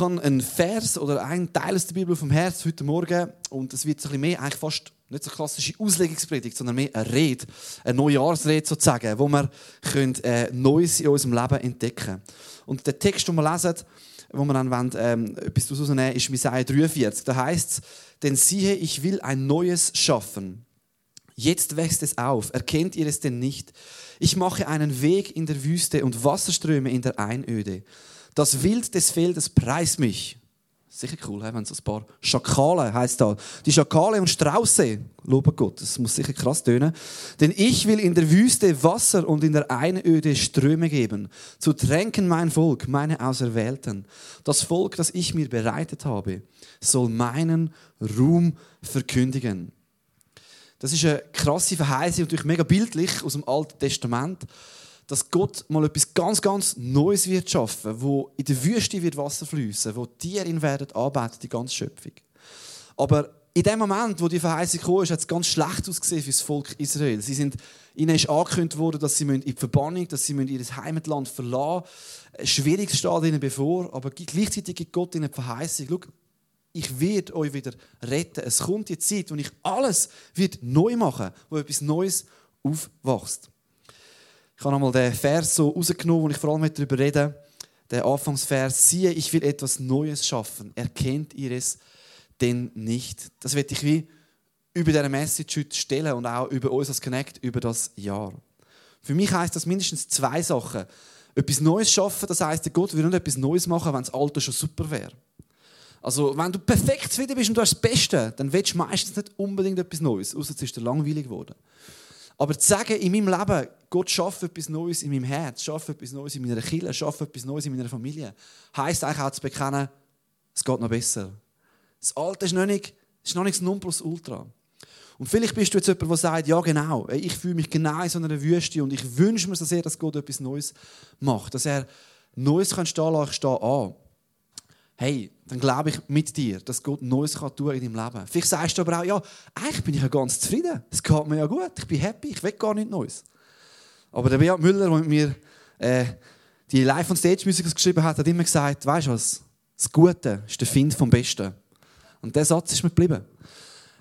habe einen Vers oder einen Teil aus der Bibel vom Herz heute Morgen und es wird ein bisschen mehr, eigentlich fast nicht so klassische Auslegungspredigt, sondern mehr eine Rede, eine Neujahrsrede sozusagen, wo wir können, äh, Neues in unserem Leben entdecken. Und der Text, den wir lesen, wo wir dann wollen, ähm, etwas daraus nehmen ist Jesaja 43. Da heißt es, denn siehe, ich will ein Neues schaffen. Jetzt wächst es auf. Erkennt ihr es denn nicht? Ich mache einen Weg in der Wüste und Wasserströme in der Einöde. Das Wild des Feldes preist mich. Sicher cool, wenn es ein paar Schakale heißt da. Die Schakale und Strauße, lobe Gott, das muss sicher krass tönen. Denn ich will in der Wüste Wasser und in der Einöde Ströme geben, zu tränken mein Volk, meine Auserwählten. Das Volk, das ich mir bereitet habe, soll meinen Ruhm verkündigen. Das ist eine krasse Verheißung, natürlich mega bildlich aus dem Alten Testament dass Gott mal etwas ganz, ganz Neues wird schaffen, wo in der Wüste wird Wasser fließen, wo Tiere ihn werden arbeiten, die ganze Schöpfung. Aber in dem Moment, wo die Verheißung kam, hat es ganz schlecht ausgesehen für das Volk Israel. Sie sind, ihnen ist angekündigt worden, dass sie in die Verbannung, dass sie ihr Heimatland verlassen müssen. Schwierig steht ihnen bevor, aber gleichzeitig gibt Gott ihnen die Verheißung, Schau, ich werde euch wieder retten. Es kommt die Zeit, wo ich alles wird neu machen wo etwas Neues aufwachst. Ich habe einmal den Vers so rausgenommen, wo ich vor allem darüber rede. Der Anfangsvers, siehe, ich will etwas Neues schaffen. Erkennt ihr es denn nicht? Das werde ich wie über diese Message heute stellen und auch über uns als Connect über das Jahr. Für mich heißt das mindestens zwei Sachen. Etwas Neues schaffen, das heißt, Gott will nicht etwas Neues machen, wenn das Alte schon super wäre. Also, wenn du perfekt zufrieden bist und du hast das Beste, dann willst du meistens nicht unbedingt etwas Neues, außer es ist dir langweilig geworden. Aber zu sagen, in meinem Leben, Gott schafft etwas Neues in meinem Herz, schafft etwas Neues in meiner Kirche, schafft etwas Neues in meiner Familie, heisst eigentlich auch zu bekennen, es geht noch besser. Das Alte ist noch nicht, ist noch nicht das Nonplusultra. Und vielleicht bist du jetzt jemand, der sagt, ja genau, ich fühle mich genau in so einer Wüste und ich wünsche mir so sehr, dass Gott etwas Neues macht, dass er Neues kann stehen lassen, ich stehe an hey, dann glaube ich mit dir, dass Gott Neues kann tun in deinem Leben. Vielleicht sagst du aber auch, ja, eigentlich bin ich ja ganz zufrieden. Es geht mir ja gut, ich bin happy, ich will gar nichts Neues. Aber der Beat Müller, der mit mir äh, die Live- on Stage-Musik geschrieben hat, hat immer gesagt, weißt du was, das Gute ist der Find vom Besten. Und der Satz ist mir geblieben.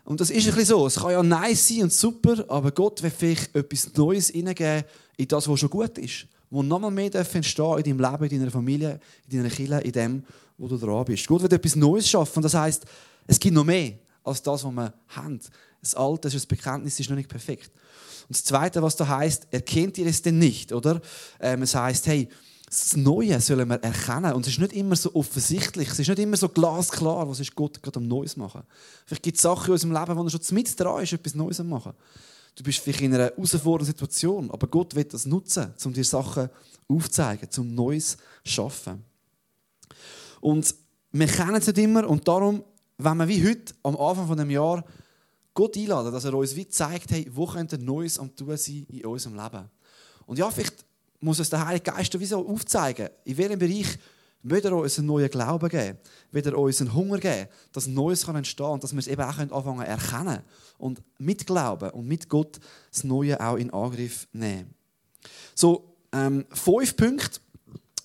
Und das ist ein bisschen so. Es kann ja nice sein und super, aber Gott will vielleicht etwas Neues hineingeben in das, was schon gut ist. Wo nochmal mehr entstehen in deinem Leben, in deiner Familie, in deiner Kirche, in dem, wo du dran bist. Gott wird etwas Neues schaffen. Das heißt, es gibt noch mehr als das, was wir haben. Das Alte, das Bekenntnis ist noch nicht perfekt. Und das Zweite, was da heißt, erkennt ihr es denn nicht, oder? Ähm, es heißt, hey, das Neue sollen wir erkennen. Und es ist nicht immer so offensichtlich, es ist nicht immer so glasklar, was ist Gott gerade am Neues machen. Vielleicht gibt es Sachen in unserem Leben, wo er schon mit dran ist, etwas Neues zu machen. Du bist vielleicht in einer herausfordernden Situation, aber Gott wird das nutzen, um dir Sachen aufzuzeigen, um Neues zu schaffen. Und wir kennen es nicht immer und darum, wenn wir wie heute am Anfang von dem Jahr Gott einladen, dass er uns wie zeigt, hey, wo könnte Neues am tun sein in unserem Leben. Und ja, vielleicht muss uns der Heilige Geist so aufzeigen, in welchem Bereich will er uns einen neuen Glauben geben, will er uns einen Hunger geben, dass Neues kann entstehen und dass wir es eben auch anfangen erkennen und mit Glauben und mit Gott das Neue auch in Angriff nehmen. So, ähm, fünf Punkte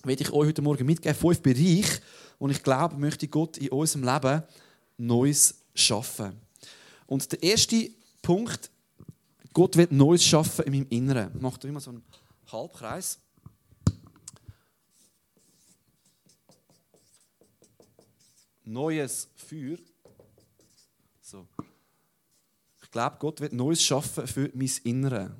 werde ich euch heute Morgen mitgeben, fünf Bereiche, und ich glaube, möchte Gott in unserem Leben Neues schaffen. Und der erste Punkt, Gott wird Neues schaffen in meinem Inneren. Macht immer so einen Halbkreis. Neues Feuer. So. Ich glaube, Gott wird Neues schaffen für mein Innere.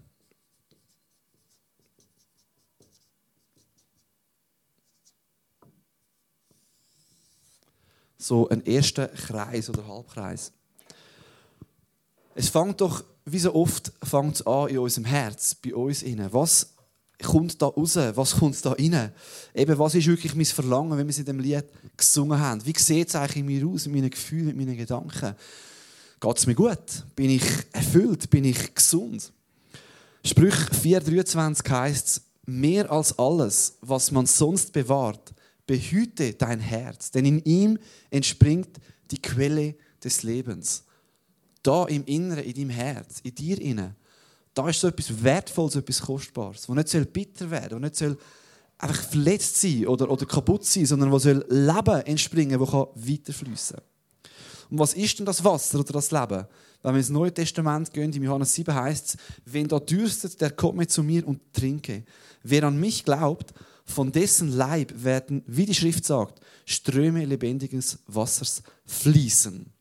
so einen ersten Kreis oder Halbkreis. Es fängt doch, wie so oft, fängt an in unserem Herz, bei uns innen. Was kommt da raus? Was kommt da rein? Eben, was ist wirklich mein Verlangen, wenn wir es in dem Lied gesungen haben? Wie sieht es eigentlich in mir aus, in meinen Gefühlen, in meinen Gedanken? Geht es mir gut? Bin ich erfüllt? Bin ich gesund? Sprüch 4,23 heißt es, mehr als alles, was man sonst bewahrt, behüte dein Herz, denn in ihm entspringt die Quelle des Lebens. Da im Inneren, in deinem Herz, in dir inne, da ist so etwas Wertvolles, etwas Kostbares, das nicht bitter werden soll, das nicht einfach verletzt sein oder, oder kaputt sein, sondern wo soll Leben entspringen, kann weiterfließen. Und was ist denn das Wasser oder das Leben? Wenn wir ins Neue Testament gehen, im Johannes 7 heißt es, wenn da dürstet, der kommt mit zu mir und trinke. Wer an mich glaubt, von dessen Leib werden, wie die Schrift sagt, Ströme lebendiges Wassers fließen.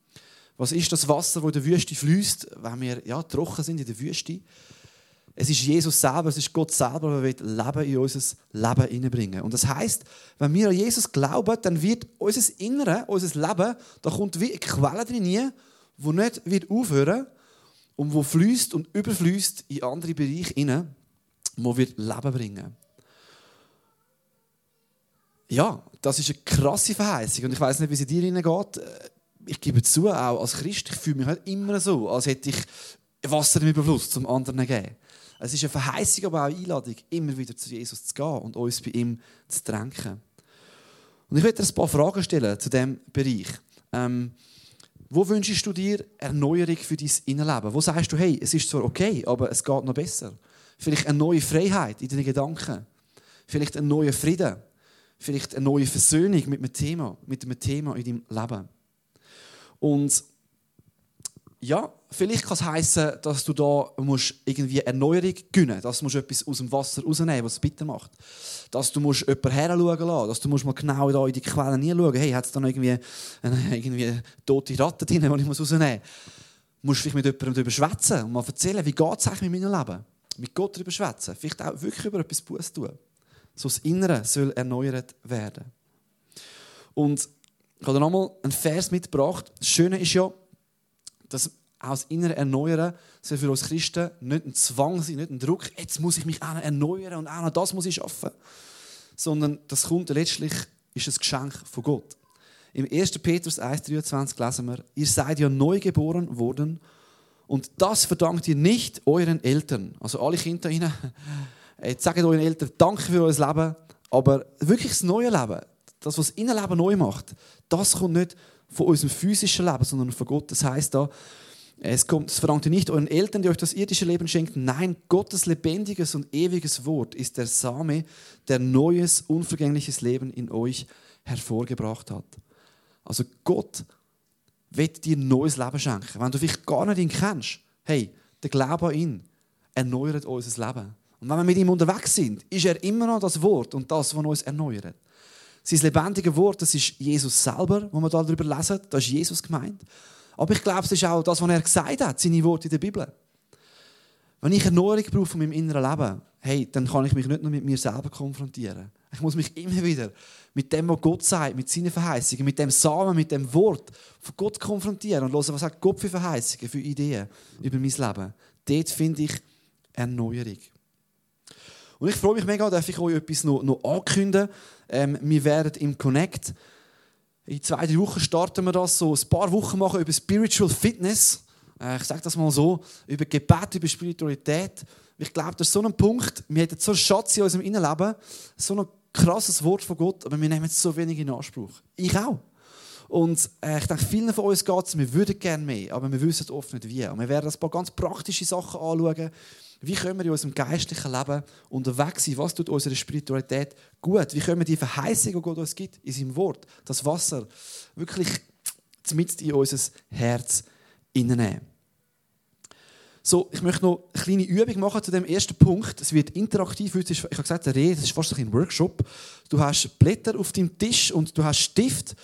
Was ist das Wasser, wo in der Wüste fließt, wenn wir ja, trocken sind in der Wüste? Es ist Jesus selber, es ist Gott selber, der Leben in unser Leben hineinbringen Und das heißt, wenn wir an Jesus glauben, dann wird unser Innere, unser Leben, da kommt wie eine Quelle drin, die nicht wird aufhören und wo fließt und überfließt in andere Bereiche hinein, wo wir Leben bringen. Ja, das ist eine krasse Verheißung und ich weiß nicht, wie es dir geht. Ich gebe zu, auch als Christ, ich fühle mich halt immer so, als hätte ich Wasser im Überfluss zum anderen gegeben. Es ist eine Verheißung, aber auch eine Einladung, immer wieder zu Jesus zu gehen und uns bei ihm zu tränken. Und ich werde dir ein paar Fragen stellen zu diesem Bereich. Ähm, wo wünschst du dir Erneuerung für dein Innenleben? Wo sagst du, hey, es ist zwar okay, aber es geht noch besser? Vielleicht eine neue Freiheit in deinen Gedanken. Vielleicht einen neuen Frieden. Vielleicht eine neue Versöhnung mit einem Thema, mit einem Thema in deinem Leben. Und ja, vielleicht kann es heißen, dass du da musst irgendwie Erneuerung gewinnen musst, dass du etwas aus dem Wasser rausnehmen was es bitter macht. Dass du musst jemanden heranschauen lassen dass du musst mal genau da in die Quellen hinschauen hey, hat es da noch irgendwie eine irgendwie tote Ratte drin, die ich muss rausnehmen muss. Du musst vielleicht mit jemandem darüber schwätzen und mal erzählen, wie geht es eigentlich mit meinem Leben? Mit Gott darüber schwätzen. Vielleicht auch wirklich über etwas Buß tun. So das Innere soll erneuert werden. Und ich habe noch einmal einen Vers mitgebracht. Das Schöne ist ja, dass auch das innere Erneuern soll für uns Christen nicht ein Zwang sein, nicht ein Druck, jetzt muss ich mich auch erneuern und auch noch das muss ich schaffen. Sondern das kommt letztlich, ist ein Geschenk von Gott. Im 1. Petrus 1,23 lesen wir, ihr seid ja neu geboren worden und das verdankt ihr nicht euren Eltern. Also alle Kinder Ihnen, jetzt sagt euren Eltern, danke für euer Leben, aber wirklich das neue Leben, das, was das Innenleben neu macht, das kommt nicht von unserem physischen Leben, sondern von Gott. Das heißt da, es, kommt, es verlangt nicht euren Eltern, die euch das irdische Leben schenken. Nein, Gottes lebendiges und ewiges Wort ist der Same, der neues, unvergängliches Leben in euch hervorgebracht hat. Also Gott wird dir neues Leben schenken. Wenn du vielleicht gar nicht ihn kennst, hey, der Glaube an ihn erneuert unser Leben. Und wenn wir mit ihm unterwegs sind, ist er immer noch das Wort und das, was uns erneuert. Sein lebendiges Wort, das ist Jesus selber, wo wir darüber lesen. Da ist Jesus gemeint. Aber ich glaube, es ist auch das, was er gesagt hat, seine Worte in der Bibel. Wenn ich Erneuerung brauche von meinem inneren Leben, hey, dann kann ich mich nicht nur mit mir selber konfrontieren. Ich muss mich immer wieder mit dem, was Gott sagt, mit seinen Verheißungen, mit dem Samen, mit dem Wort von Gott konfrontieren und hören, was sagt Gott für Verheißungen, für Ideen über mein Leben. Dort finde ich Erneuerung. Und ich freue mich mega, dass ich euch etwas noch, noch ankündigen. Ähm, wir werden im Connect in zwei, drei Wochen starten wir das, so ein paar Wochen machen über Spiritual Fitness. Äh, ich sage das mal so, über Gebet, über Spiritualität. Ich glaube, das ist so ein Punkt, wir hätten so einen Schatz in unserem Innenleben, so ein krasses Wort von Gott, aber wir nehmen es so wenig in Anspruch. Ich auch. Und äh, ich denke, vielen von uns geht es, wir würden gerne mehr, aber wir wissen oft nicht wie. Und wir werden ein paar ganz praktische Sachen anschauen, wie können wir in unserem geistlichen Leben unterwegs sein? Was tut unsere Spiritualität gut? Wie können wir die Verheißung, die Gott uns gibt, in seinem Wort, das Wasser, wirklich mit in unser Herz hineinnehmen? So, ich möchte noch eine kleine Übung machen zu dem ersten Punkt. Es wird interaktiv. Ich habe gesagt, der Rede, das ist fast ein Workshop. Du hast Blätter auf deinem Tisch und du hast Stift.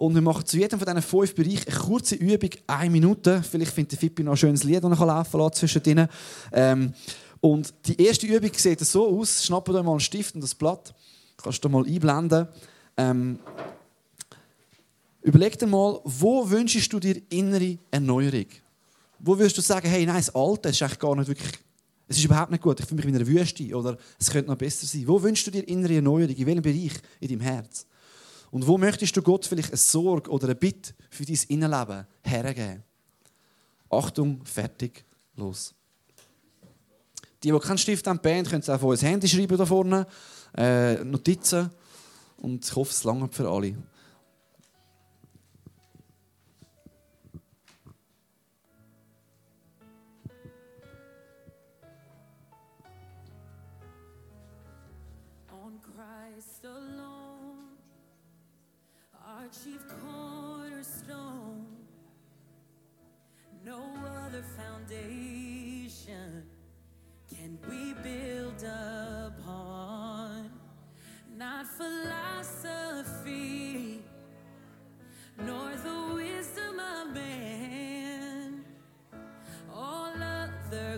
Und wir machen zu jedem von diesen fünf Bereichen eine kurze Übung, eine Minute. Vielleicht findet der Fippi noch ein schönes Lied, das er laufen kann zwischen denen. Ähm, und die erste Übung sieht so aus. Schnapp dir mal einen Stift und das Blatt. Kannst du mal einblenden. Ähm, überleg dir mal, wo wünschst du dir innere Erneuerung? Wo würdest du sagen, hey, nein, das Alte ist eigentlich gar nicht wirklich es ist überhaupt nicht gut, ich fühle mich wie in einer Wüste oder es könnte noch besser sein. Wo wünschst du dir innere Erneuerung? In welchem Bereich in deinem Herz? Und wo möchtest du Gott vielleicht eine Sorge oder eine Bitte für dein Innenleben hergeben? Achtung, fertig, los. Die, die keinen Stift haben, Band, können es auf ein Handy schreiben da vorne, äh, Notizen. Und ich hoffe, es langt für alle.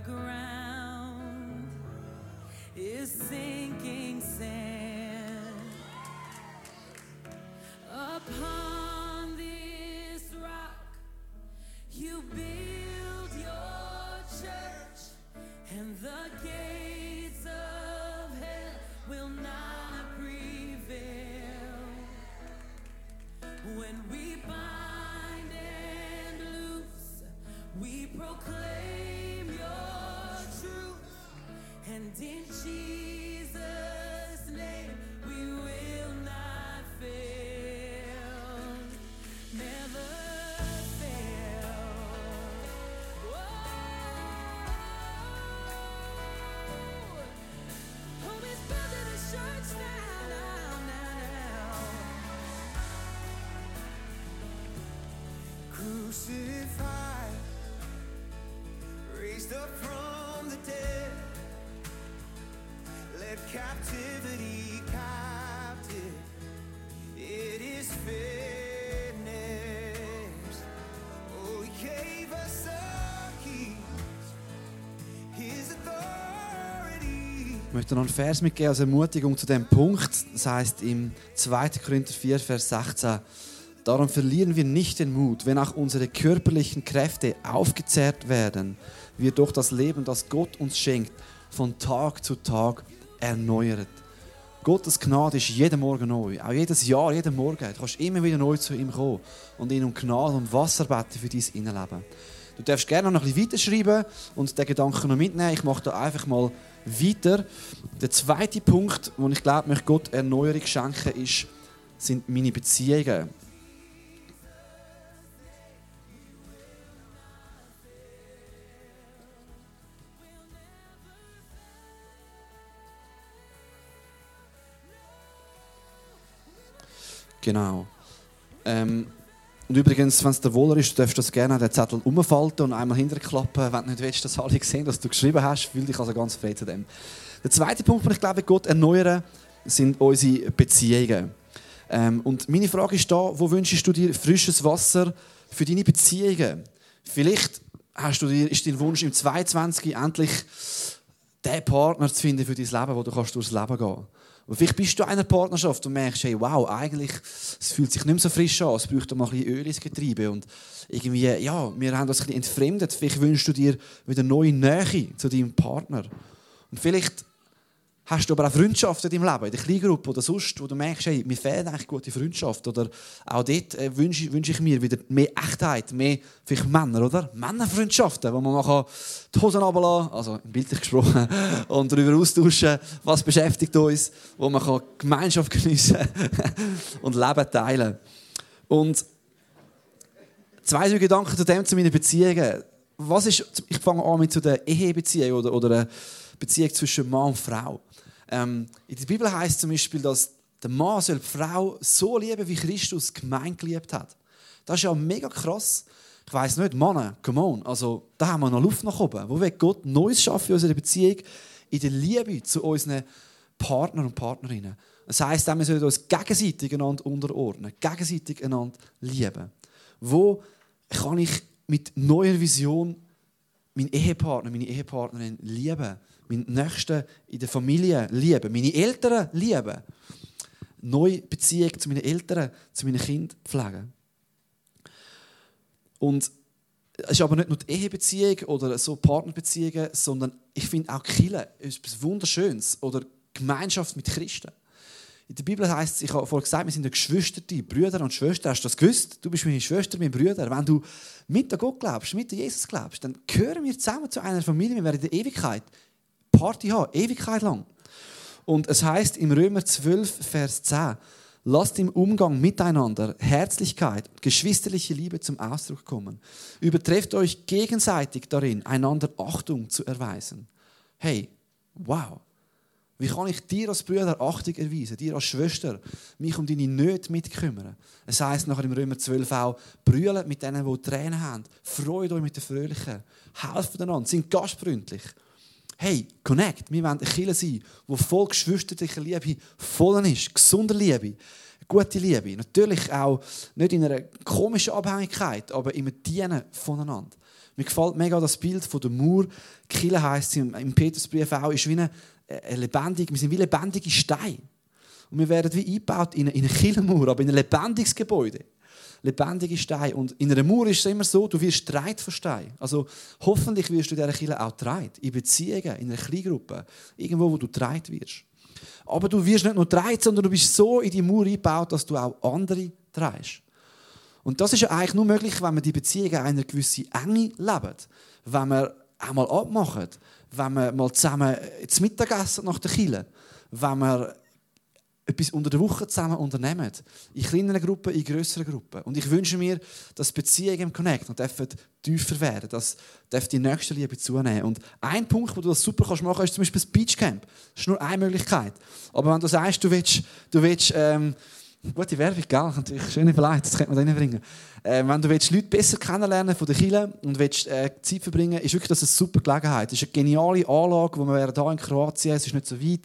Ground captivity captive. It is finished. Oh, he gave us the keys, his authority. Ich möchte noch einen Vers mitgeben als Ermutigung zu dem Punkt. Das heißt im 2. Korinther 4, Vers 16. Darum verlieren wir nicht den Mut, wenn auch unsere körperlichen Kräfte aufgezehrt werden, wir durch das Leben, das Gott uns schenkt, von Tag zu Tag erneuert. Gottes Gnade ist jeden Morgen neu, auch jedes Jahr, jeden Morgen. Du kannst immer wieder neu zu ihm kommen und ihn um Gnade und Wasser beten für dein Innenleben. Du darfst gerne noch ein bisschen weiterschreiben und den Gedanken noch mitnehmen. Ich mache da einfach mal weiter. Der zweite Punkt, wo ich glaube, möchte Gott Erneuerung schenken, ist, sind meine Beziehungen. Genau. Ähm, und übrigens, wenn es dir wohler ist, darfst du das gerne den Zettel umfalten und einmal hinterklappen, wenn du nicht willst, dass alle sehen, dass du geschrieben hast. Fühl dich also ganz frei zu dem. Der zweite Punkt, den ich glaube, Gott erneuern, sind unsere Beziehungen. Ähm, und meine Frage ist da, wo wünschst du dir frisches Wasser für deine Beziehungen? Vielleicht hast du dir, ist dein Wunsch im 22 endlich den Partner zu finden für dein Leben, wo du kannst durchs Leben gehen kannst. Und vielleicht bist du in einer Partnerschaft und merkst, hey, wow, eigentlich, es fühlt sich nicht mehr so frisch an, es braucht mal ein bisschen Öl ins Getriebe. Und irgendwie, ja, wir haben uns ein entfremdet. Vielleicht wünschst du dir wieder neue Nähe zu deinem Partner. Und vielleicht hast du aber auch Freundschaften in deinem Leben, in der Kleingruppe oder sonst, wo du merkst, hey, mir fehlt eigentlich gute Freundschaft. Oder auch dort äh, wünsche, wünsche ich mir wieder mehr Echtheit, mehr vielleicht Männer, oder? Männerfreundschaften, wo man mal die Hosen runterlassen also bildlich gesprochen, und darüber austauschen, was beschäftigt uns, wo man kann Gemeinschaft geniessen und Leben teilen Und zwei drei Gedanken zu dem, zu meinen Beziehungen. Was ist, ich fange an mit zu der Ehebeziehung oder, oder Beziehung zwischen Mann und Frau. Ähm, in der Bibel heißt zum Beispiel, dass der Mann soll die Frau so lieben, wie Christus gemein geliebt hat. Das ist ja mega krass. Ich weiß nicht, Männer, come on, also da haben wir noch Luft nach oben. Wo will Gott Neues schaffen in unserer Beziehung? In der Liebe zu unseren Partnern und Partnerinnen. Das heisst, wir sollen uns gegenseitig einander unterordnen, gegenseitig einander lieben. Wo kann ich mit neuer Vision meinen Ehepartner, meine Ehepartnerin lieben? Meinen Nächsten in der Familie lieben? Meine Eltern lieben? Neue Beziehung zu meinen Eltern, zu meinen Kindern pflegen. Und es ist aber nicht nur die Ehebeziehung oder so Partnerbeziehungen, sondern ich finde auch ist etwas Wunderschönes oder Gemeinschaft mit Christen. In der Bibel heißt es, ich habe vorhin gesagt, wir sind Geschwister, Brüder und Schwestern. Hast du das gewusst? Du bist meine Schwester, mein Bruder. Wenn du mit Gott glaubst, mit Jesus glaubst, dann gehören wir zusammen zu einer Familie. Wir werden in der Ewigkeit Party haben, Ewigkeit lang. Und es heißt im Römer 12, Vers 10, lasst im Umgang miteinander Herzlichkeit und geschwisterliche Liebe zum Ausdruck kommen. Übertrefft euch gegenseitig darin, einander Achtung zu erweisen. Hey, wow. Wie kann ich dir als Bruder Achtung erweisen, dir als Schwester, mich um deine Nöte mitkümmern? Es heisst nachher im Römer 12 auch, brüllen mit denen, die Tränen haben. Freut euch mit den Fröhlichen. Helft einander, sind gastfreundlich. Hey, connect. Wir wollen eine Kirche sein, die voll geschwisterlicher Liebe voll ist. Gesunder Liebe. Gute Liebe. Natürlich auch nicht in einer komischen Abhängigkeit, aber im Dienen voneinander. Mir gefällt mega das Bild von der Mauer. Kirche heisst im, im Petrusbrief auch, ist wie eine, eine lebendige, wir sind wie lebendige Steine. Und wir werden wie eingebaut in eine, in eine Kirchenmauer, aber in ein lebendiges Gebäude. Lebendige Steine. Und in einer Mauer ist es immer so, du wirst dreit von Stein. Also hoffentlich wirst du in dieser Kirche auch dreit. In Beziehungen, in einer Kleingruppe. Irgendwo, wo du dreit wirst. Aber du wirst nicht nur dreit, sondern du bist so in die Mauer eingebaut, dass du auch andere dreist. Und das ist ja eigentlich nur möglich, wenn man die Beziehungen einer gewissen Enge lebt. Wenn man auch mal abmacht. Wenn man mal zusammen zum Mittagessen nach der Kille. Wenn man etwas unter der Woche zusammen unternehmen. In kleineren Gruppen, in grösseren Gruppen. Und ich wünsche mir, dass Beziehungen im Connect noch tiefer werden, dass die nächste Liebe zunehmen. Und ein Punkt, wo du das super kannst machen, ist zum Beispiel das Beachcamp. Das ist nur eine Möglichkeit. Aber wenn du sagst, du willst, du willst ähm, Gute Werbung, gell? Natürlich schöne Verleiht, das könnte man da reinbringen. Äh, wenn du willst, Leute besser kennenlernen von der Kirche und willst, äh, Zeit verbringen ist wirklich das eine super Gelegenheit. Es ist eine geniale Anlage, wo wir hier in Kroatien, es ist nicht so weit.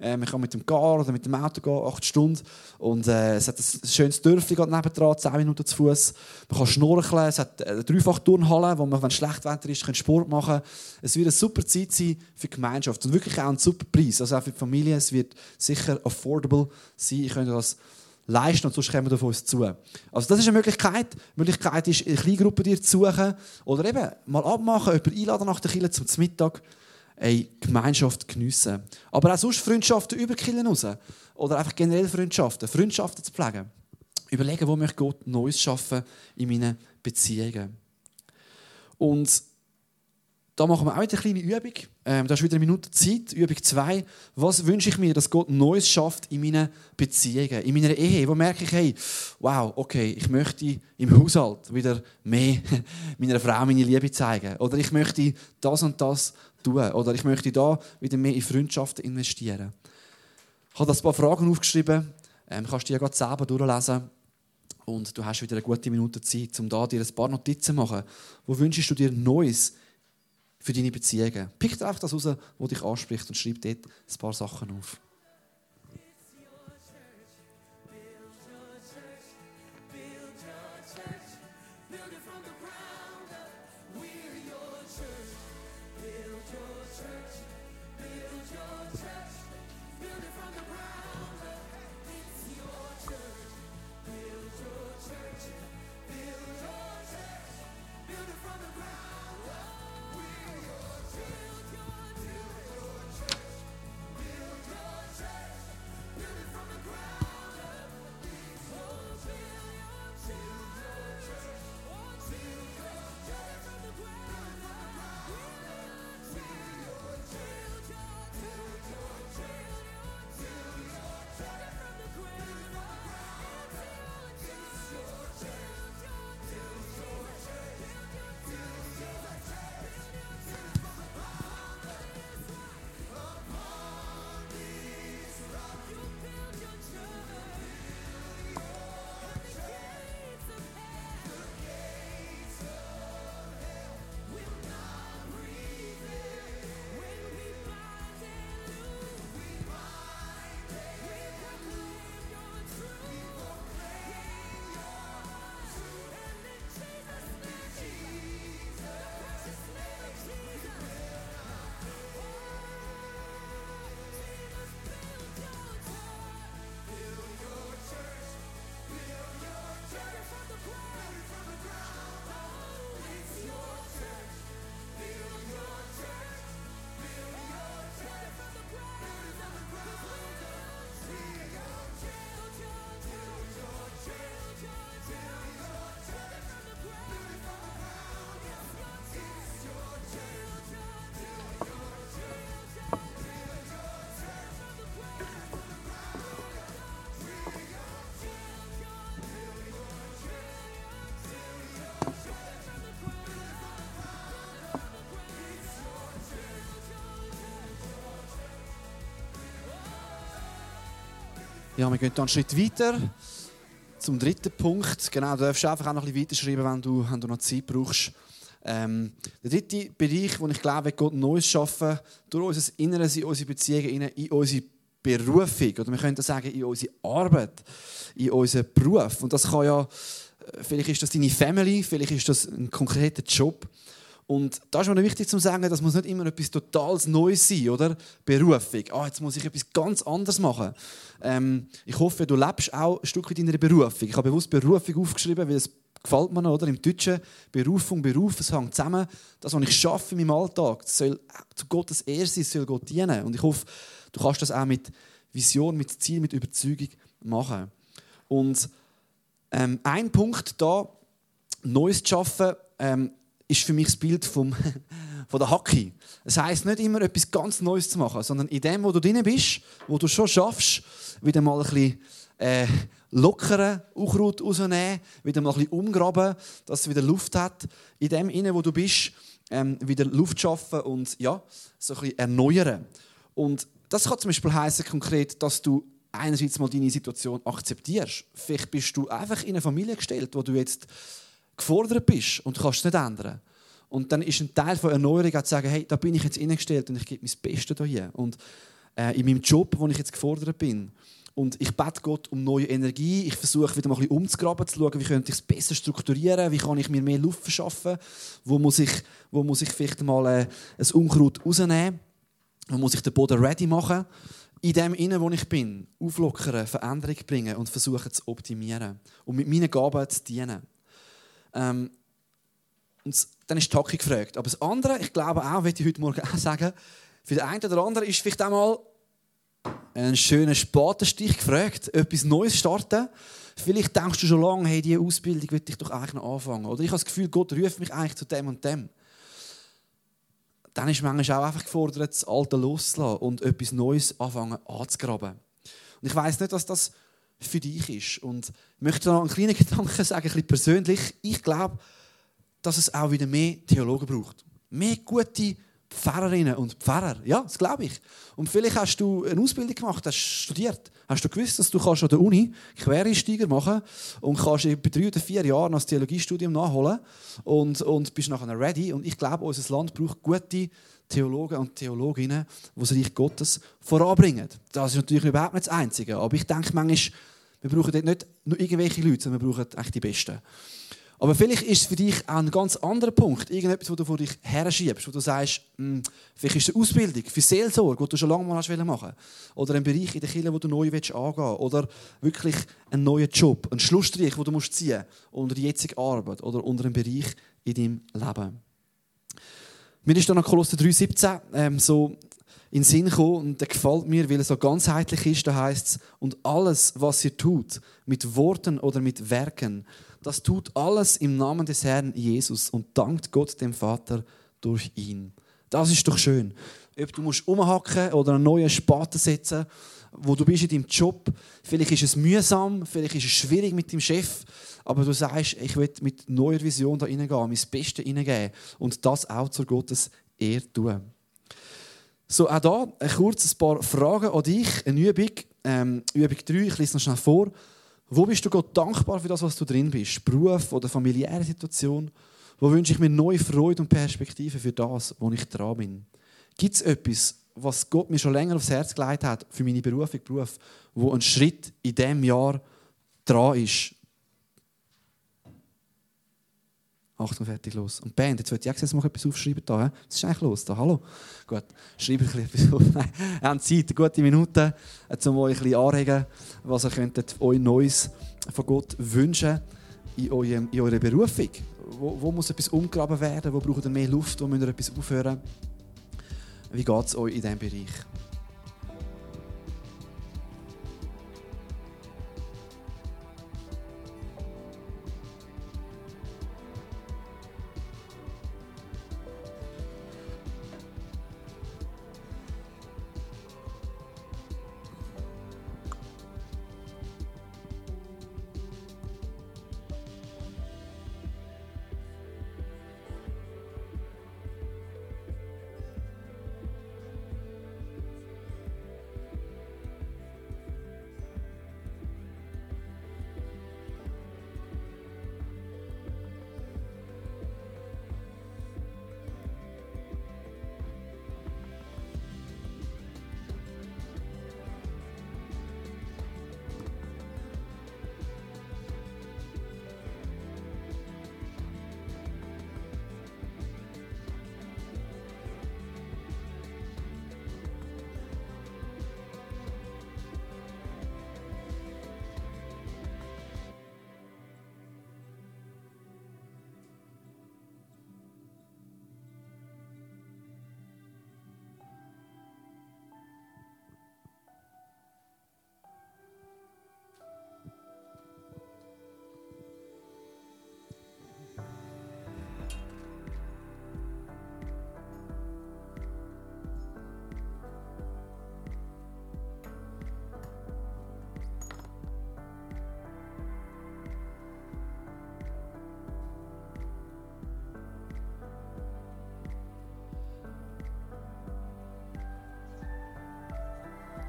Äh, man kann mit dem Gar oder mit dem Auto gehen, acht Stunden. Und äh, es hat ein schönes Dörfli nebendran, zehn Minuten zu Fuß. Man kann schnorcheln, es hat eine Dreifach-Turnhalle, wo man, wenn schlecht Wetter ist, kann Sport machen kann. Es wird eine super Zeit sein für die Gemeinschaft und wirklich auch ein super Preis. Also auch für die Familie, es wird sicher affordable sein. Ich könnte das leisten und sonst kommen wir auf uns zu. Also das ist eine Möglichkeit. Die Möglichkeit ist, eine Kleingruppe dir zu suchen oder eben mal abmachen, jemanden einladen nach der Kirche zum Mittag, eine Gemeinschaft geniessen. Aber auch sonst Freundschaften über Kirche raus. Oder einfach generell Freundschaften, Freundschaften zu pflegen. Überlegen, wo möchte Gott Neues schaffen in meinen Beziehungen. Und da machen wir auch wieder eine kleine Übung. Ähm, da ist wieder eine Minute Zeit. Übung 2. Was wünsche ich mir, dass Gott Neues schafft in meinen Beziehungen, in meiner Ehe? Wo merke ich, hey, wow, okay, ich möchte im Haushalt wieder mehr meiner Frau meine Liebe zeigen. Oder ich möchte das und das tun. Oder ich möchte da wieder mehr in Freundschaften investieren. Ich habe ein paar Fragen aufgeschrieben. Ähm, kannst du die ja gerade selber durchlesen. Und du hast wieder eine gute Minute Zeit, um da dir ein paar Notizen zu machen. Wo wünschst du dir Neues für deine Beziehungen. Pick einfach das raus, was dich anspricht und schreib dort ein paar Sachen auf. Ja, wir gehen dann einen Schritt weiter zum dritten Punkt. Genau, du darfst einfach auch noch ein bisschen weiterschreiben, wenn du, wenn du noch Zeit brauchst. Ähm, der dritte Bereich, wo ich glaube, Gott Neues schaffen, durch unser Inneres, in unsere Beziehungen, in unsere Berufung, oder wir könnten sagen, in unsere Arbeit, in unseren Beruf. Und das kann ja, äh, vielleicht ist das deine Family, vielleicht ist das ein konkreter Job. Und da ist mir wichtig zu sagen, das muss nicht immer etwas total Neues sein, oder? Berufung. Ah, jetzt muss ich etwas ganz anderes machen. Ähm, ich hoffe, du lebst auch ein Stück in deiner Berufung. Ich habe bewusst Berufung aufgeschrieben, weil es gefällt mir noch, oder? Im Deutschen Berufung, Beruf, es hängt zusammen. Das, was ich schaffe in meinem Alltag, soll zu Gottes Ehre sein, soll Gott dienen. Und ich hoffe, du kannst das auch mit Vision, mit Ziel, mit Überzeugung machen. Und ähm, ein Punkt da, Neues zu schaffen, ähm, ist für mich das Bild vom, von der Hacke. Es heisst nicht immer etwas ganz Neues zu machen, sondern in dem, wo du drin bist, wo du schon schaffst, wieder mal ein bisschen äh, lockeren Unkraut rausnehmen, wieder mal ein bisschen umgraben, dass es wieder Luft hat. In dem, wo du bist, ähm, wieder Luft schaffen und ja, so ein bisschen erneuern. Und das kann zum Beispiel heißen konkret, dass du einerseits mal deine Situation akzeptierst. Vielleicht bist du einfach in eine Familie gestellt, wo du jetzt gefordert bist und kannst es nicht ändern. Und dann ist ein Teil von Erneuerung auch zu sagen, hey, da bin ich jetzt eingestellt und ich gebe mein Bestes hier. Und äh, in meinem Job, wo ich jetzt gefordert bin. Und ich bete Gott um neue Energie. Ich versuche wieder mal ein bisschen umzugraben, zu schauen, wie könnte ich es besser strukturieren, wie kann ich mir mehr Luft verschaffen, wo muss ich, wo muss ich vielleicht mal äh, ein Unkraut rausnehmen, wo muss ich den Boden ready machen. In dem Innen, wo ich bin, auflockern, Veränderung bringen und versuchen zu optimieren und mit meinen Gaben zu dienen. Ähm, und dann ist die Hacke gefragt. Aber das andere, ich glaube auch, möchte ich heute Morgen auch sagen, für den einen oder anderen ist vielleicht auch mal einen schönen Spatenstich gefragt, etwas Neues starten. Vielleicht denkst du schon lange, hey, diese Ausbildung will ich doch eigentlich noch anfangen. Oder ich habe das Gefühl, Gott ruft mich eigentlich zu dem und dem. Dann ist manchmal auch einfach gefordert, das Alte loszulassen und etwas Neues anfangen anzugraben. Und ich weiß nicht, was das für dich ist. Und ich möchte noch einen kleinen Gedanken sagen, ein bisschen persönlich. Ich glaube, dass es auch wieder mehr Theologen braucht. Mehr gute Pfarrerinnen und Pfarrer. Ja, das glaube ich. Und vielleicht hast du eine Ausbildung gemacht, hast studiert. Hast du gewusst, dass du kannst an der Uni Quereinsteiger machen und kannst bei drei oder vier Jahren das Theologiestudium nachholen und, und bist nachher ready. Und ich glaube, unser Land braucht gute Theologen und Theologinnen, die das Reich Gottes voranbringen. Das ist natürlich überhaupt nicht das Einzige. Aber ich denke manchmal, wir brauchen dort nicht nur irgendwelche Leute, sondern wir brauchen eigentlich die Besten. Aber vielleicht ist es für dich auch ein ganz anderer Punkt. Irgendetwas, wo du vor dich her schiebst, wo du sagst, hm, vielleicht ist es eine Ausbildung für Seelsorge, die du schon lange mal hast machen. Oder ein Bereich in der Kirche, wo du neu willst angehen Oder wirklich ein neuer Job, ein Schlussstrich, den du musst ziehen unter die jetzige Arbeit oder unter einem Bereich in deinem Leben. Mir ist dann noch Kolosser 3,17 ähm, so in den Sinn gekommen und der gefällt mir, weil er so ganzheitlich ist. Da heißt es, und alles, was ihr tut, mit Worten oder mit Werken, das tut alles im Namen des Herrn Jesus und dankt Gott dem Vater durch ihn. Das ist doch schön. Ob du musst umhacken oder einen neuen Spaten setzen, wo du bist in deinem Job. Vielleicht ist es mühsam, vielleicht ist es schwierig mit dem Chef, aber du sagst, ich will mit neuer Vision da reingehen, mein Bestes reingeben und das auch zur Gottes Ehre tun. So, auch ein kurz ein paar Fragen an dich, eine Übung. Ähm, Übung 3, ich lese noch schnell vor. Wo bist du Gott dankbar für das, was du drin bist? Beruf oder familiäre Situation? Wo wünsche ich mir neue Freude und Perspektive für das, wo ich dran bin? Gibt es etwas, was Gott mir schon länger aufs Herz gelegt hat für meine Berufung, Beruf, wo ein Schritt in diesem Jahr dran ist? Achtung, fertig, los. Und Band, jetzt wollte ich jetzt mal etwas aufschreiben. Da? Was ist eigentlich los? Da, hallo? Gut, schreibe ich etwas auf. Nein, ihr habt Zeit, eine gute Minute, äh, um euch ein bisschen anregen, was ihr könntet euch Neues von Gott wünschen in, eurem, in eurer Berufung. Wo, wo muss etwas umgraben werden? Wo braucht ihr mehr Luft? Wo müsst ihr etwas aufhören? Wie geht es euch in diesem Bereich?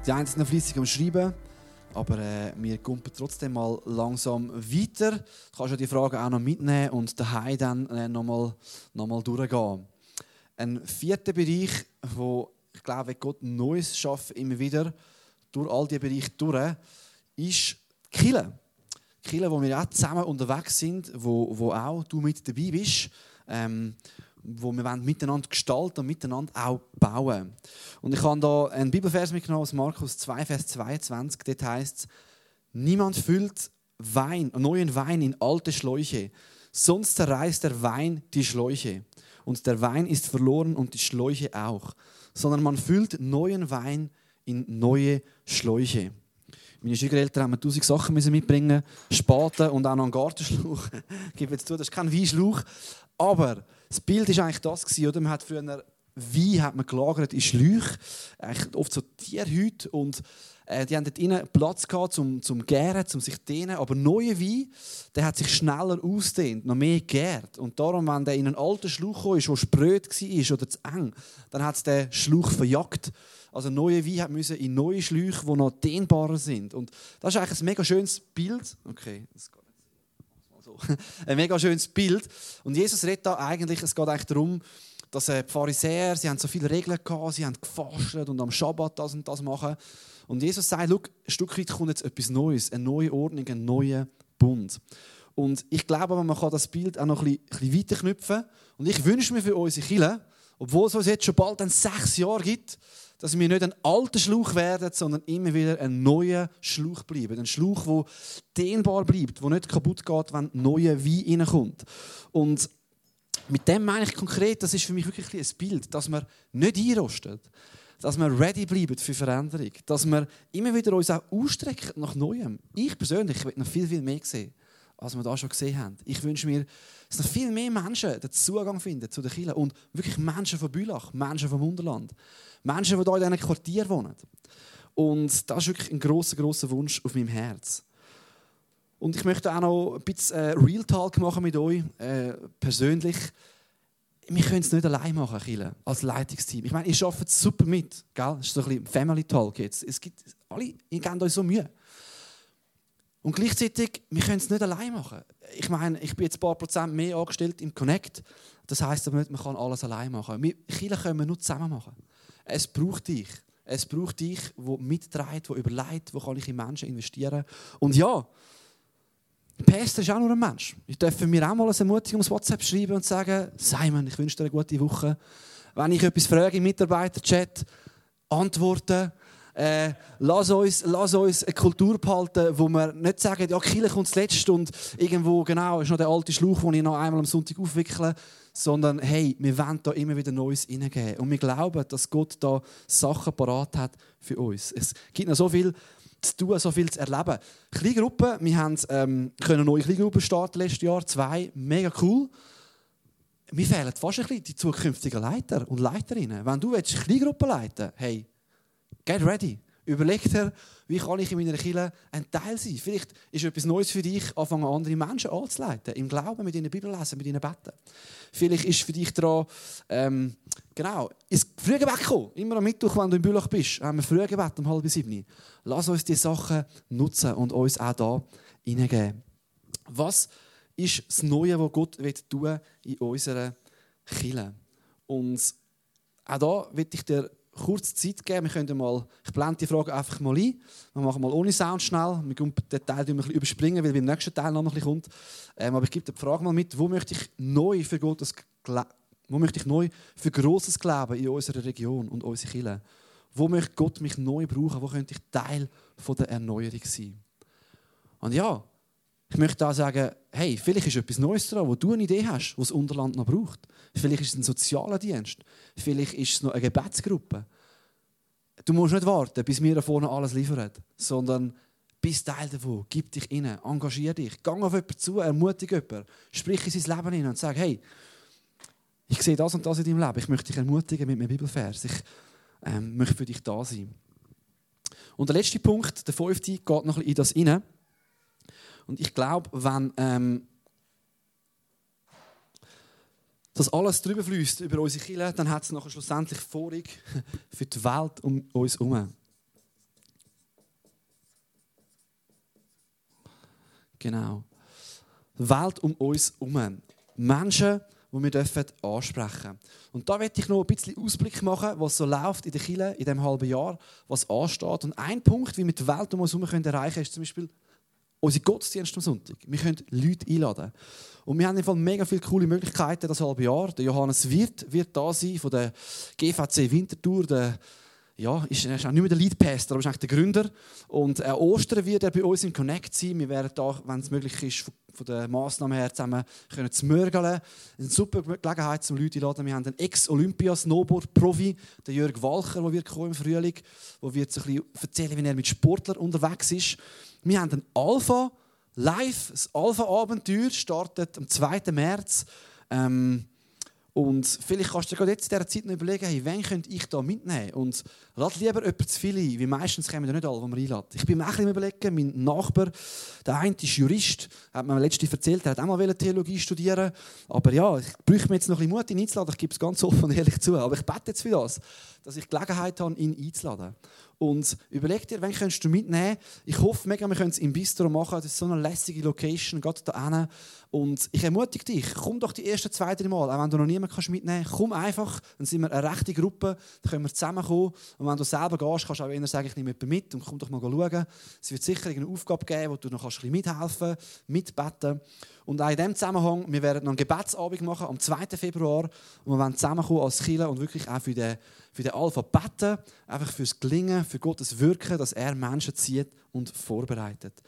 Die noch fleissig am Schreiben, aber äh, wir kumpen trotzdem mal langsam weiter. Du kannst ja die Fragen auch noch mitnehmen und daheim dann äh, nochmal noch mal durchgehen. Ein vierter Bereich, wo ich glaube, Gott Neues schafft, immer wieder durch all diese Bereiche durch, ist die. Die Kirche, wo wir auch zusammen unterwegs sind, wo, wo auch du mit dabei bist. Ähm, wo wir miteinander gestalten und miteinander auch bauen. Und ich habe da einen Bibelvers mitgenommen aus Markus 2, Vers 22. Dort heißt es, niemand füllt Wein, neuen Wein in alte Schläuche, sonst zerreißt der Wein die Schläuche. Und der Wein ist verloren und die Schläuche auch. Sondern man füllt neuen Wein in neue Schläuche. Meine Schwiegereltern haben tausend Sachen mitbringen, Spaten und auch noch einen Gartenschlauch. Ich gebe jetzt zu, das ist kein Weinschlauch. Aber das Bild war eigentlich das, gewesen, oder? Man hat früher Wein hat man gelagert in Schläuchen, eigentlich oft so Tierhüte und äh, die haben dort innen Platz gehabt zum, zum Gären, zum sich dehnen. Aber neuer Wein, der hat sich schneller ausdehnt, noch mehr gärt. Und darum, wenn der in einen alten Schlauch kam, der spröd war oder zu eng, dann hat es den Schlauch verjagt. Also neue Wein musste in neue Schläuche, die noch dehnbarer sind. Und das ist eigentlich ein mega schönes Bild. Okay, das geht. Ein mega schönes Bild. Und Jesus redet da eigentlich, es geht eigentlich darum, dass äh, die Pharisäer, sie haben so viele Regeln gehabt, sie haben gefastet und am Schabbat das und das machen. Und Jesus sagt, schau, ein Stück weit kommt jetzt etwas Neues, eine neue Ordnung, ein neuer Bund. Und ich glaube aber, man kann das Bild auch noch ein bisschen, ein bisschen weiter knüpfen. Und ich wünsche mir für unsere Kirche, obwohl es uns jetzt schon bald sechs Jahre gibt, dass wir nicht ein alter Schlauch werden, sondern immer wieder ein neuer Schlauch bleiben. Ein Schlauch, der dehnbar bleibt, der nicht kaputt geht, wenn neuer Wein reinkommt. Und mit dem meine ich konkret, das ist für mich wirklich ein Bild, dass wir nicht einrostet, dass wir ready bleiben für Veränderung, dass wir immer wieder uns auch ausstrecken nach Neuem. Ich persönlich will noch viel, viel mehr sehen, als wir da schon gesehen haben. Ich wünsche mir, dass noch viel mehr Menschen den Zugang finden zu den Kirchen und wirklich Menschen von Bülach, Menschen vom Unterland, Menschen, die hier in diesen Quartier wohnen. Und das ist wirklich ein grosser, grosser Wunsch auf meinem Herz. Und ich möchte auch noch ein bisschen äh, Real Talk machen mit euch, äh, persönlich. Wir können es nicht allein machen, Chile, als Leitungsteam. Ich meine, ihr arbeitet super mit, gell? Das ist so ein bisschen Family Talk jetzt. Es gibt, alle, ihr gebt euch so Mühe. Und gleichzeitig, wir können es nicht allein machen. Ich meine, ich bin jetzt ein paar Prozent mehr angestellt im Connect. Das heisst aber nicht, man kann alles allein machen. Wir Chile können wir nur zusammen machen. Es braucht dich. Es braucht dich, der mitträgt, der überlegt, wo kann ich in Menschen investieren. Und ja, Pastor ist auch nur ein Mensch. Ich darf mir auch mal ein Ermutigungswhatsapp WhatsApp schreiben und sagen, Simon, ich wünsche dir eine gute Woche. Wenn ich etwas frage im Mitarbeiterchat, antworten. Äh, lass, uns, lass uns eine Kultur behalten, wo wir nicht sagen, ja, Kille kommt zuletzt und irgendwo, genau, ist noch der alte Schlauch, den ich noch einmal am Sonntag aufwickle. Sondern, hey, wir wollen da immer wieder Neues hineingeben. Und wir glauben, dass Gott da Sachen parat hat für uns. Es gibt noch so viel zu tun, so viel zu erleben. Kleingruppen, wir haben ähm, können neue Kleingruppen starten letztes Jahr, zwei, mega cool. Mir fehlen fast ein bisschen die zukünftigen Leiter und Leiterinnen. Wenn du willst, Kleingruppen leiten hey, get ready. Überleg dir, wie kann ich in meiner Kirche ein Teil sein? Vielleicht ist etwas Neues für dich, anfangen andere Menschen anzuleiten, im Glauben, mit ihnen Bibel lesen, mit ihnen beten. Vielleicht ist für dich daran, ähm, genau, ins Frühgebet kommen. Immer am Mittwoch, wenn du im Bülach bist, haben wir Frühgebet um halb sieben. Lass uns diese Sachen nutzen und uns auch da hineingeben. Was ist das Neue, was Gott tun in unserer Kirche? Und auch da will ich dir kurz Zeit geben. Wir können mal, ich blende die Frage einfach mal ein. Wir machen mal ohne Sound schnell. Wir können den Teil ein bisschen überspringen, weil beim nächsten Teil noch ein bisschen kommt. Ähm, aber ich gebe die Frage mal mit, wo möchte ich neu für Gottes wo möchte ich neu für Grosses glauben in unserer Region und unserer Kirche? Wo möchte Gott mich neu brauchen? Wo könnte ich Teil von der Erneuerung sein? Und ja, ich möchte auch sagen, hey, vielleicht ist etwas Neues dran, wo du eine Idee hast, was das Unterland noch braucht. Vielleicht ist es ein sozialer Dienst. Vielleicht ist es noch eine Gebetsgruppe. Du musst nicht warten, bis wir da vorne alles liefern, sondern bist Teil davon. Gib dich rein, engagier dich. Geh auf jemanden zu, ermutige jemanden. Sprich in sein Leben hinein und sag, hey, ich sehe das und das in deinem Leben. Ich möchte dich ermutigen mit einem Bibelvers. Ich ähm, möchte für dich da sein. Und der letzte Punkt, der fünfte, geht noch in das hinein. Und ich glaube, wenn ähm, das alles drüber fließt über unsere Kirche, dann hat es nachher schlussendlich Vorrang für die Welt um uns herum. Genau. Die Welt um uns herum. Menschen, die wir ansprechen dürfen Und da werde ich noch ein bisschen Ausblick machen, was so läuft in der Kirche in diesem halben Jahr, was ansteht. Und ein Punkt, wie wir die Welt um uns herum erreichen können, ist zum Beispiel unsere Gottesdienste am Sonntag. Wir können Leute einladen. Und wir haben Fall mega viele coole Möglichkeiten das halbe Jahr. Der Johannes Wirth wird da sein von der GVC Winterthur. Der, ja, ist, er ist auch nicht mehr der Lead Pastor, aber ist der Gründer. Und äh, Ostern wird er bei uns im Connect sein. Wir werden da, wenn es möglich ist, von, von der Massnahme her zusammen können zu mörgeln. Eine super Gelegenheit, zum Leute einladen. Wir haben einen Ex-Olympia-Snowboard-Profi, den Jörg Walcher, der wird kommen im Frühling, der wird so ein bisschen erzählen, wie er mit Sportlern unterwegs ist. Wir haben einen Alpha live. Das Alpha-Abenteuer startet am 2. März. Ähm, und vielleicht kannst du dir gerade jetzt in dieser Zeit noch überlegen, hey, wen könnte ich da mitnehmen? Und lad lieber jemanden zu viel ein, weil meistens kommen ja nicht alle, die man einlädt. Ich bin mir auch ein überlegen, mein Nachbar, der eine ist Jurist, hat mir letztens erzählt, er hat auch mal Theologie studieren Aber ja, ich bräuchte mir jetzt noch ein bisschen Mut, ihn einzuladen. Ich gebe es ganz offen und ehrlich zu. Aber ich bete jetzt für das, dass ich Gelegenheit habe, ihn einzuladen. Und überleg dir, wen könntest du mitnehmen? Ich hoffe mega, wir können es im Bistro machen. Das ist so eine lässige Location, gerade da hinten. Und ich ermutige dich, komm doch die ersten zwei, drei Mal, auch wenn du noch niemanden kannst mitnehmen kannst, komm einfach, dann sind wir eine rechte Gruppe, dann können wir zusammenkommen. Und wenn du selber gehst, kannst du auch eher sagen, ich nehme jemanden mit und komm doch mal schauen. Es wird sicher eine Aufgabe geben, wo du noch ein bisschen mithelfen kannst, mitbeten. Und auch in diesem Zusammenhang, wir werden noch einen Gebetsabend machen am 2. Februar. Und wir werden zusammenkommen als Kirche und wirklich auch für den, für den Alpha beten, einfach fürs Gelingen, für Gottes Wirken, dass er Menschen zieht und vorbereitet.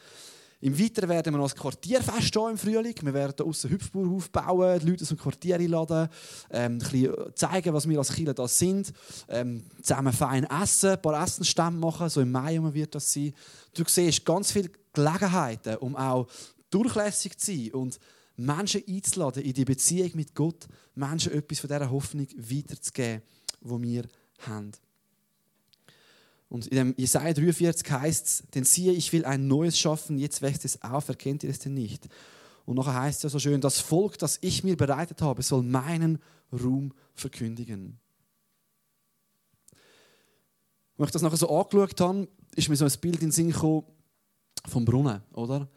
Im Weiteren werden wir noch ein Quartierfest haben im Frühling. Wir werden aussen Hüpfburg aufbauen, die Leute aus dem Quartier einladen, ähm, ein bisschen zeigen, was wir als Kirche da sind, ähm, zusammen fein essen, ein paar Essensstände machen, so im Mai wird das sein. Du siehst ganz viele Gelegenheiten, um auch durchlässig zu sein und Menschen einzuladen in die Beziehung mit Gott, Menschen etwas von dieser Hoffnung weiterzugeben, die wir haben. Und in dem Jesaja 43 heißt es, denn siehe, ich will ein neues schaffen, jetzt wächst es auf, erkennt ihr es denn nicht? Und nachher heißt es ja so schön, das Volk, das ich mir bereitet habe, soll meinen Ruhm verkündigen. Als ich das nachher so angeschaut habe, ist mir so ein Bild in den Sinn gekommen vom Brunnen, oder?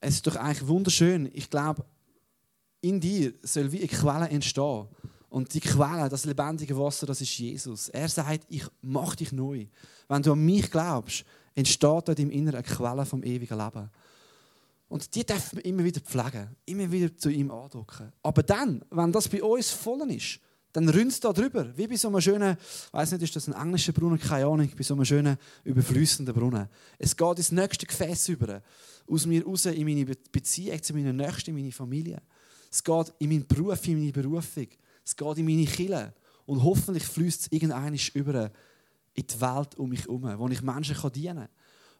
Es ist doch eigentlich wunderschön. Ich glaube, in dir soll wie eine Quelle entstehen. Und die Quelle, das lebendige Wasser, das ist Jesus. Er sagt, ich mache dich neu. Wenn du an mich glaubst, entsteht dort im Inneren eine Quelle vom ewigen Leben. Und die dürfen wir immer wieder pflegen, immer wieder zu ihm andocken. Aber dann, wenn das bei uns voll ist, dann rünst da drüber, wie bei so einem schönen, ich weiß nicht, ist das ein englischer Brunnen, keine Ahnung, bei so einem schönen, überflüssenden Brunnen. Es geht ins nächste Gefäß über, aus mir raus in meine Be- Beziehung zu meinen Nächsten, in meine Familie. Es geht in meinen Beruf, in meine Berufung. Es geht in meine Kille. Und hoffentlich fließt es irgendwann über in die Welt um mich herum, wo ich Menschen kann dienen kann,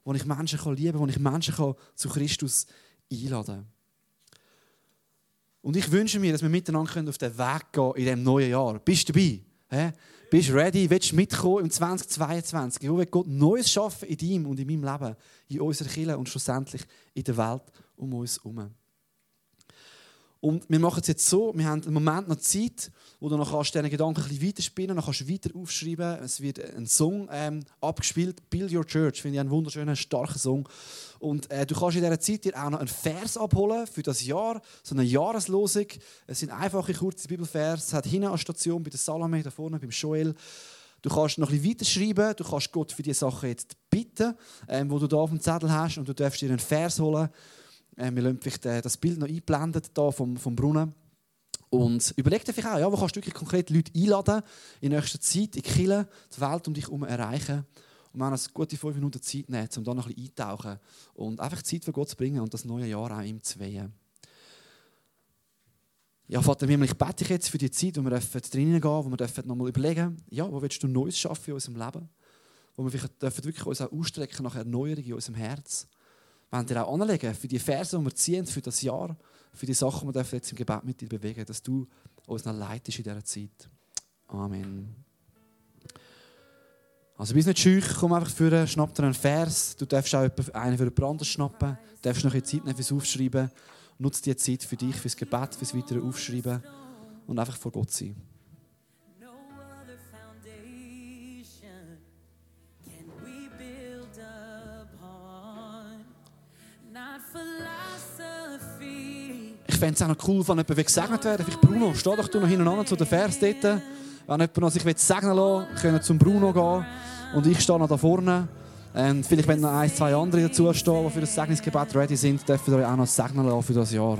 wo ich Menschen kann lieben kann, wo ich Menschen kann zu Christus einladen kann. Und ich wünsche mir, dass wir miteinander können auf den Weg gehen in diesem neuen Jahr. Bist du dabei? Hä? Bist du ready? Willst du mitkommen im 2022? Wo wird Gott Neues schaffen in deinem und in meinem Leben, in unserer Kirche und schlussendlich in der Welt um uns herum? Und wir machen es jetzt so, wir haben einen Moment noch Zeit, wo du noch kannst diesen Gedanken ein bisschen weiterspinnen noch kannst du weiter aufschreiben. Es wird ein Song ähm, abgespielt, Build Your Church, finde ich einen wunderschönen, starken Song. Und äh, du kannst in dieser Zeit dir auch noch einen Vers abholen für das Jahr, so eine Jahreslosung. Es sind einfache, kurze Bibelvers. Es hat hinten eine Station bei der Salome, da vorne beim Joel. Du kannst noch ein bisschen weiterschreiben, du kannst Gott für diese Sachen jetzt bitten, ähm, wo du da auf dem Zettel hast und du darfst dir einen Vers holen. Äh, wir lassen vielleicht äh, das Bild noch einblendet da vom, vom Brunnen. Und überleg dir vielleicht auch, ja, wo kannst du wirklich konkret Leute einladen in nächster Zeit, in Kirche, die Welt um dich herum erreichen. Und wir haben uns gute fünf Minuten Zeit nehmen, um da noch ein bisschen eintauchen und einfach Zeit für Gott zu bringen und das neue Jahr auch ihm zu weihen. Ja, Vater, ich bete ich jetzt für die Zeit, wo wir dürfen drinnen gehen, wo wir dürfen nochmal überlegen, ja, wo willst du Neues schaffen in unserem Leben? Wo wir vielleicht dürfen wirklich uns auch ausstrecken nach Erneuerung in unserem Herz. Wollen dir auch anlegen für die Verse, die wir ziehen, für das Jahr, für die Sachen, die wir jetzt im Gebet mit dir bewegen, dass du uns noch leitest in dieser Zeit. Amen. Also bist nicht scheu, komm einfach vor, schnapp dir einen Vers. Du darfst auch einen für jemand anderes schnappen. Du darfst noch ein Zeit nehmen fürs Aufschreiben. Nutze die Zeit für dich, fürs Gebet, fürs weitere Aufschreiben und einfach vor Gott sein. Fände es auch noch cool, wenn jemand gesegnet werden. Vielleicht Bruno, steh doch du noch hintereinander zu den Vers dort. Wenn jemand sich segnen lassen will, können zum Bruno gehen. Und ich stehe noch da vorne. Ähm, vielleicht, wenn noch ein, zwei andere dazu stehen, die für das Segnungsgebet ready sind, dürfen wir euch auch noch segnen lassen für das Jahr.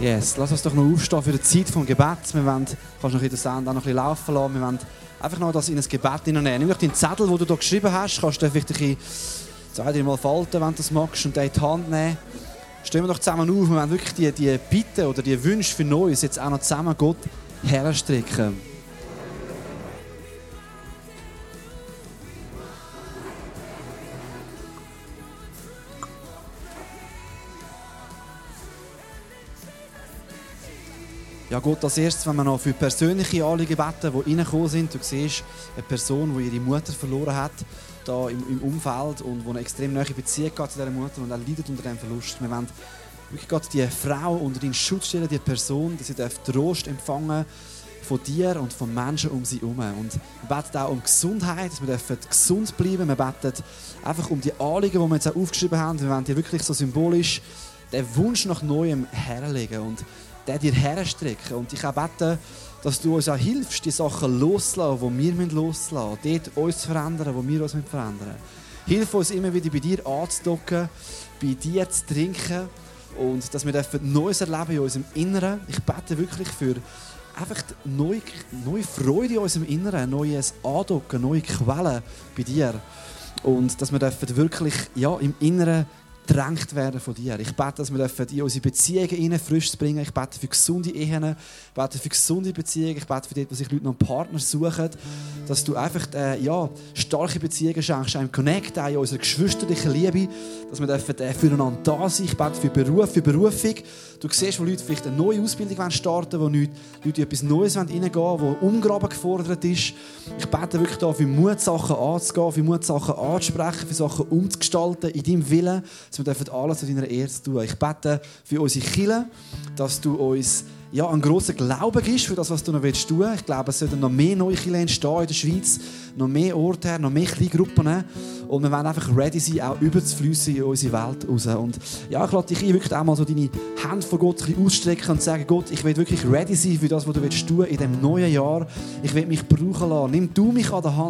Yes, lass uns doch noch aufstehen für die Zeit des Gebets. Wir wollen, kannst noch in der Sand auch noch ein bisschen laufen lassen. Wir wollen einfach noch das in ein Gebet hineinnehmen. Nimm doch deinen Zettel, den du hier geschrieben hast, kannst du vielleicht ein zwei, drei Mal falten, wenn du das magst, und den in die Hand nehmen. Stehen wir doch zusammen auf. Wir wollen wirklich die, die Bitten oder die Wünsche für Neues jetzt auch noch zusammen Gott herstrecken. Ja Gott, als erstes, wenn wir noch für persönliche Anliegen beten, die reingekommen sind. Du siehst eine Person, die ihre Mutter verloren hat, da im, im Umfeld und die eine extrem nahe Beziehung hat zu dieser Mutter und auch leidet unter diesem Verlust. Wir wollen wirklich Gott die Frau unter deinen Schutz stellen, die Person, dass sie Trost empfangen von dir und von Menschen um sie herum. Und wir beten auch um Gesundheit, dass wir dürfen gesund bleiben. Wir beten einfach um die Anliegen, die wir jetzt auch aufgeschrieben haben. Wir wollen dir wirklich so symbolisch den Wunsch nach Neuem herlegen und den dir herstrecken. Und ich bete, dass du uns auch hilfst, die Sachen loszulassen, die wir loslassen müssen. Dort uns zu verändern, wo wir uns verändern müssen. Hilf uns immer wieder bei dir anzudocken, bei dir zu trinken und dass wir Neues erleben in unserem Inneren. Ich bete wirklich für einfach neue, neue Freude in unserem Inneren, neues Andocken, neue Quellen bei dir. Und dass wir wirklich ja, im Inneren gedrängt werden von dir. Ich bete, dass wir in unsere Beziehungen frisch bringen. Ich bete für gesunde Ehen, ich bete für gesunde Beziehungen. Ich bete für dort, wo sich Leute noch einen Partner suchen. Dass du einfach äh, ja, starke Beziehungen schenkst, im Connect, auch in unserer geschwisterlichen Liebe. Dass wir dürfen äh, füreinander da sein. Ich bete für Beruf, für Berufung. Du siehst, wo Leute vielleicht eine neue Ausbildung starten wollen, wo Leute, Leute etwas Neues reingehen wollen, wo Umgraben gefordert ist. Ich bete wirklich da für Mut, Sachen anzugehen, für Mut, Sachen anzusprechen, für Sachen umzugestalten in deinem Willen, dass wir dürfen alles zu deiner Ehre tun. Ich bete für unsere Kirche, dass du uns ja, einen grossen Glauben gibst für das, was du noch willst tun. Ich glaube, es sollten noch mehr neue Kirchen entstehen in der Schweiz, noch mehr Orte, noch mehr Kleingruppen. Und wir wollen einfach ready sein, auch überzufließen in unsere Welt raus. Und ja, ich lade dich ein, wirklich auch mal so deine Hände von Gott ausstrecken und sagen, Gott, ich will wirklich ready sein für das, was du willst tun in diesem neuen Jahr. Ich will mich brauchen lassen. Nimm du mich an der Hand.